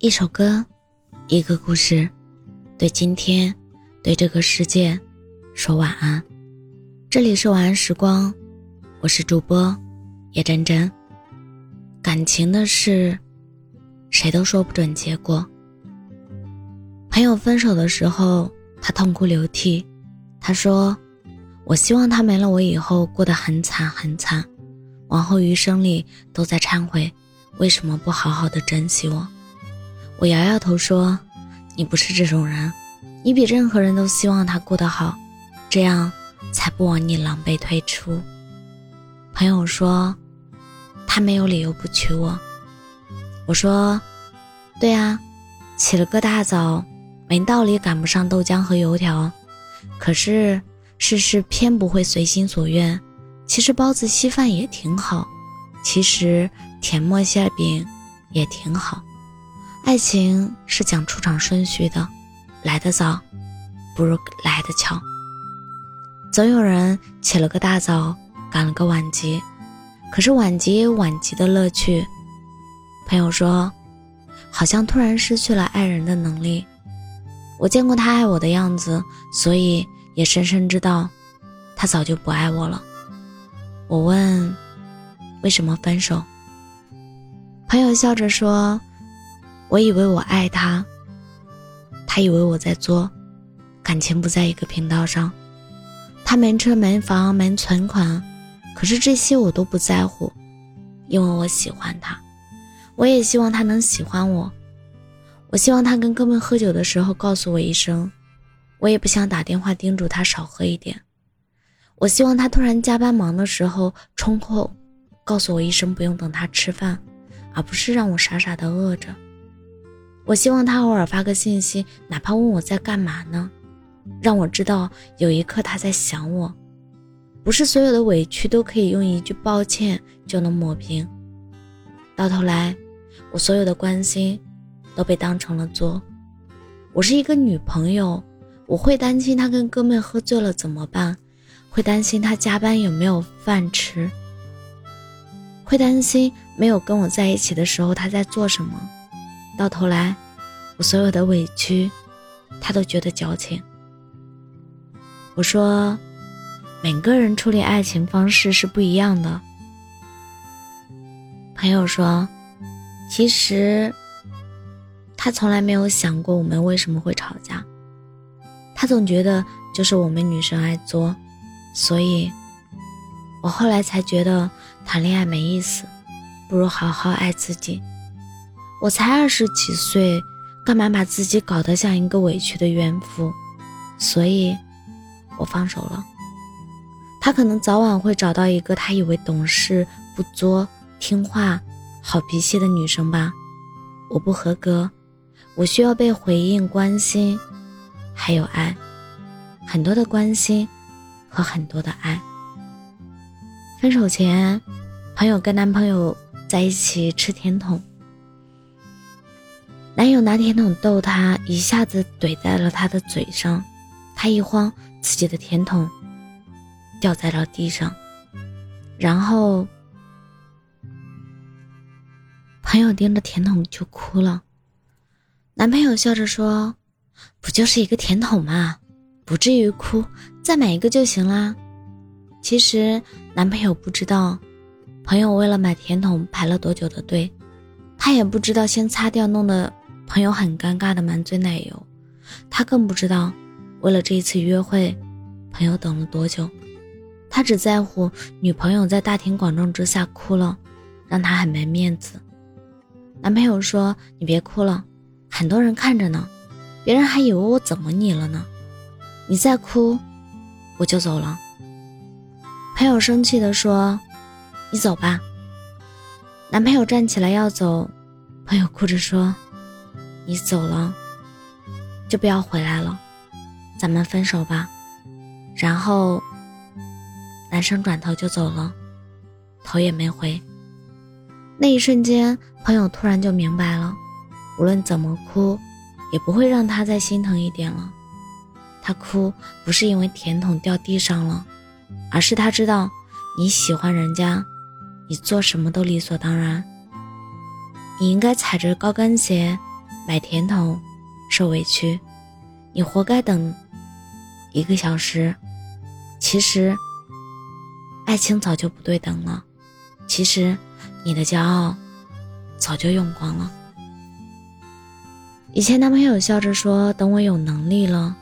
一首歌，一个故事，对今天，对这个世界，说晚安。这里是晚安时光，我是主播叶真真。感情的事，谁都说不准结果。朋友分手的时候，他痛哭流涕，他说：“我希望他没了我以后过得很惨很惨，往后余生里都在忏悔，为什么不好好的珍惜我。”我摇摇头说：“你不是这种人，你比任何人都希望他过得好，这样才不枉你狼狈退出。”朋友说：“他没有理由不娶我。”我说：“对啊，起了个大早，没道理赶不上豆浆和油条。可是世事偏不会随心所愿，其实包子稀饭也挺好，其实甜沫馅饼也挺好。”爱情是讲出场顺序的，来得早，不如来得巧。总有人起了个大早，赶了个晚集，可是晚集也有晚集的乐趣。朋友说，好像突然失去了爱人的能力。我见过他爱我的样子，所以也深深知道，他早就不爱我了。我问，为什么分手？朋友笑着说。我以为我爱他，他以为我在作，感情不在一个频道上。他没车没房没存款，可是这些我都不在乎，因为我喜欢他，我也希望他能喜欢我。我希望他跟哥们喝酒的时候告诉我一声，我也不想打电话叮嘱他少喝一点。我希望他突然加班忙的时候冲后告诉我一声，不用等他吃饭，而不是让我傻傻的饿着。我希望他偶尔发个信息，哪怕问我在干嘛呢，让我知道有一刻他在想我。不是所有的委屈都可以用一句抱歉就能抹平。到头来，我所有的关心都被当成了作。我是一个女朋友，我会担心他跟哥们喝醉了怎么办，会担心他加班有没有饭吃，会担心没有跟我在一起的时候他在做什么。到头来，我所有的委屈，他都觉得矫情。我说，每个人处理爱情方式是不一样的。朋友说，其实他从来没有想过我们为什么会吵架，他总觉得就是我们女生爱作，所以，我后来才觉得谈恋爱没意思，不如好好爱自己。我才二十几岁，干嘛把自己搞得像一个委屈的怨妇？所以，我放手了。他可能早晚会找到一个他以为懂事、不作、听话、好脾气的女生吧。我不合格，我需要被回应、关心，还有爱，很多的关心和很多的爱。分手前，朋友跟男朋友在一起吃甜筒。男友拿甜筒逗她，一下子怼在了她的嘴上，她一慌，自己的甜筒掉在了地上，然后朋友盯着甜筒就哭了。男朋友笑着说：“不就是一个甜筒吗？不至于哭，再买一个就行啦。”其实男朋友不知道，朋友为了买甜筒排了多久的队，他也不知道先擦掉弄的。朋友很尴尬的满嘴奶油，他更不知道，为了这一次约会，朋友等了多久。他只在乎女朋友在大庭广众之下哭了，让他很没面子。男朋友说：“你别哭了，很多人看着呢，别人还以为我怎么你了呢。你再哭，我就走了。”朋友生气的说：“你走吧。”男朋友站起来要走，朋友哭着说。你走了，就不要回来了，咱们分手吧。然后，男生转头就走了，头也没回。那一瞬间，朋友突然就明白了，无论怎么哭，也不会让他再心疼一点了。他哭不是因为甜筒掉地上了，而是他知道你喜欢人家，你做什么都理所当然。你应该踩着高跟鞋。买甜筒，受委屈，你活该等一个小时。其实，爱情早就不对等了。其实，你的骄傲早就用光了。以前男朋友笑着说：“等我有能力了，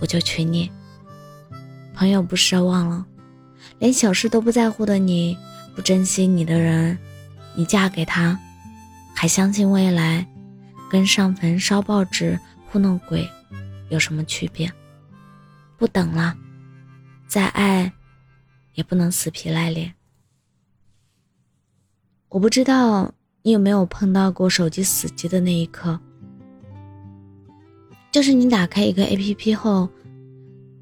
我就娶你。”朋友不奢望了，连小事都不在乎的你，不珍惜你的人，你嫁给他，还相信未来，跟上坟烧报纸糊弄鬼有什么区别？不等了，再爱也不能死皮赖脸。我不知道你有没有碰到过手机死机的那一刻。就是你打开一个 A P P 后，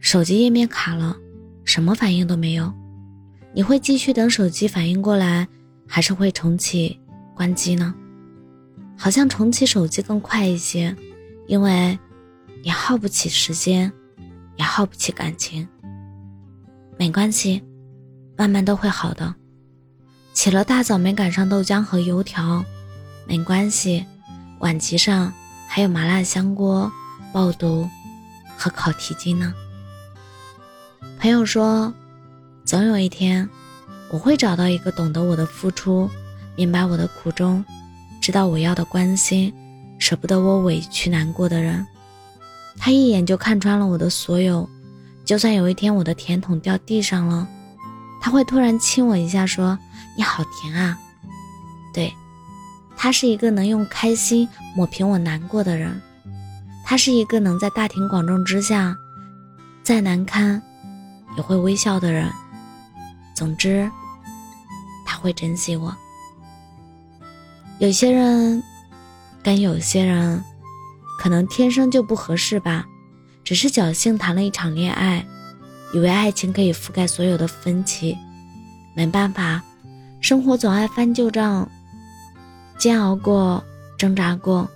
手机页面卡了，什么反应都没有，你会继续等手机反应过来，还是会重启关机呢？好像重启手机更快一些，因为你耗不起时间，也耗不起感情。没关系，慢慢都会好的。起了大早没赶上豆浆和油条，没关系，晚集上还有麻辣香锅。爆肚和烤蹄筋呢？朋友说，总有一天，我会找到一个懂得我的付出，明白我的苦衷，知道我要的关心，舍不得我委屈难过的人。他一眼就看穿了我的所有，就算有一天我的甜筒掉地上了，他会突然亲我一下，说：“你好甜啊。”对，他是一个能用开心抹平我难过的人。他是一个能在大庭广众之下，再难堪也会微笑的人。总之，他会珍惜我。有些人跟有些人，可能天生就不合适吧，只是侥幸谈了一场恋爱，以为爱情可以覆盖所有的分歧。没办法，生活总爱翻旧账，煎熬过，挣扎过。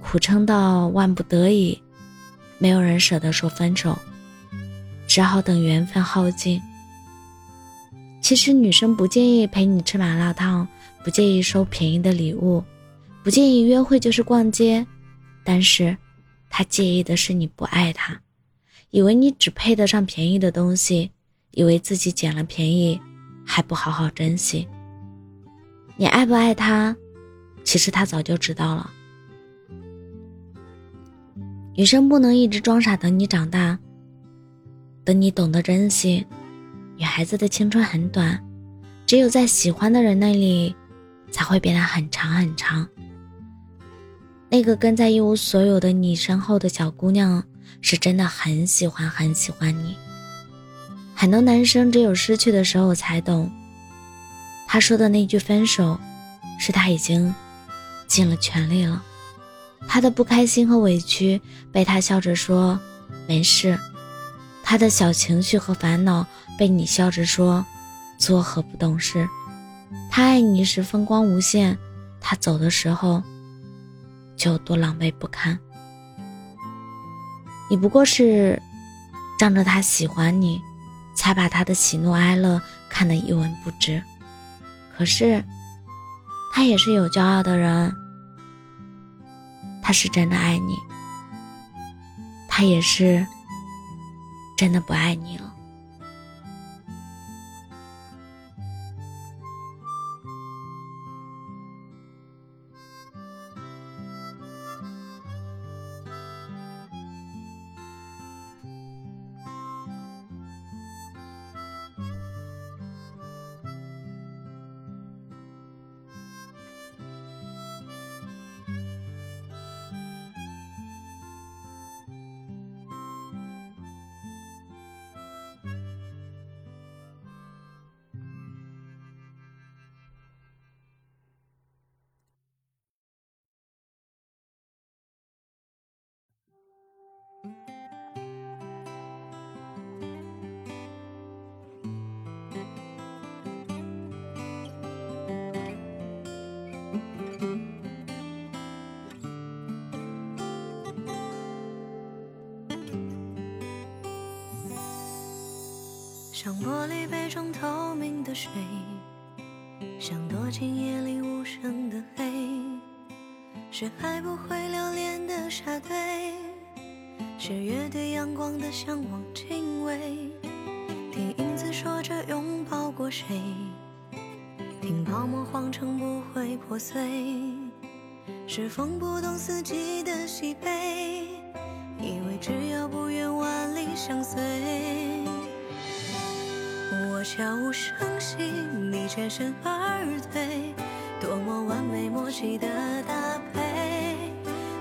苦撑到万不得已，没有人舍得说分手，只好等缘分耗尽。其实女生不介意陪你吃麻辣烫，不介意收便宜的礼物，不介意约会就是逛街，但是他介意的是你不爱他，以为你只配得上便宜的东西，以为自己捡了便宜还不好好珍惜。你爱不爱他，其实他早就知道了。女生不能一直装傻等你长大，等你懂得珍惜。女孩子的青春很短，只有在喜欢的人那里，才会变得很长很长。那个跟在一无所有的你身后的小姑娘，是真的很喜欢很喜欢你。很多男生只有失去的时候才懂，他说的那句分手，是他已经尽了全力了。他的不开心和委屈被他笑着说没事，他的小情绪和烦恼被你笑着说作何不懂事。他爱你时风光无限，他走的时候就多狼狈不堪。你不过是仗着他喜欢你，才把他的喜怒哀乐看得一文不值。可是他也是有骄傲的人。他是真的爱你，他也是真的不爱你了。像玻璃杯中透明的水，像躲进夜里无声的黑。是爱不会留恋的沙堆，是月对阳光的向往敬畏。听影子说着拥抱过谁，听泡沫慌成不会破碎。是风不懂四季的喜悲，以为只要不远万里相随。我悄无声息，你全身而退，多么完美默契的搭配。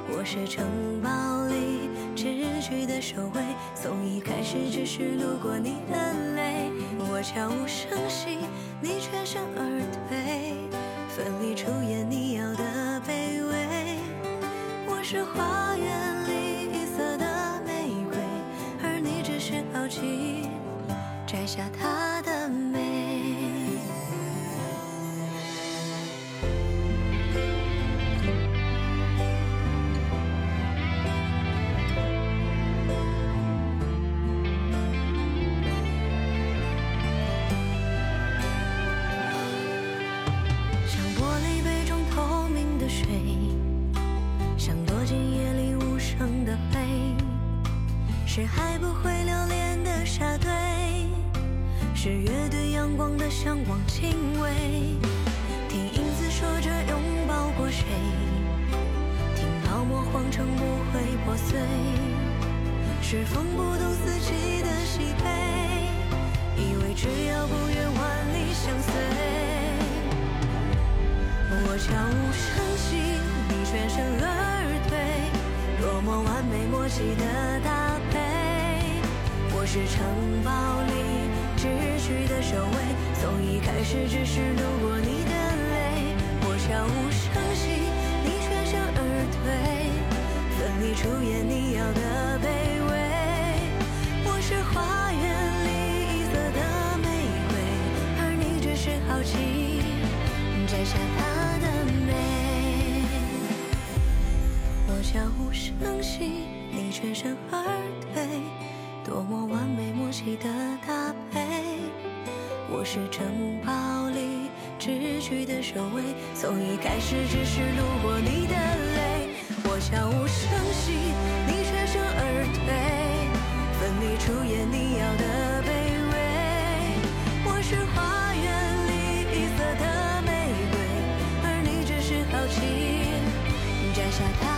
我是城堡里秩序的守卫，从一开始只是路过你的泪。我悄无声息，你全身而退，奋力出演你要的卑微。我是花园里一色的玫瑰，而你只是好奇摘下它是海不会留恋的沙堆，是月对阳光的向往敬畏。听影子说着拥抱过谁，听泡沫谎称不会破碎，是风不懂四季的喜悲，以为只要不远万里相随。我悄无声息，你全身而，多么完美默契的搭配。我是城堡里秩序的守卫，从一开始只是路过你的泪。我悄无声息，你全身而退，奋力出演你要的卑微。我是花园里一色的玫瑰，而你只是好奇。悄无声息，你全身而退，多么完美默契的搭配。我是城堡里秩序的守卫，从一开始只是路过你的泪。我悄无声息，你全身而退，奋力出演你要的卑微。我是花园里一色的玫瑰，而你只是好奇摘下它。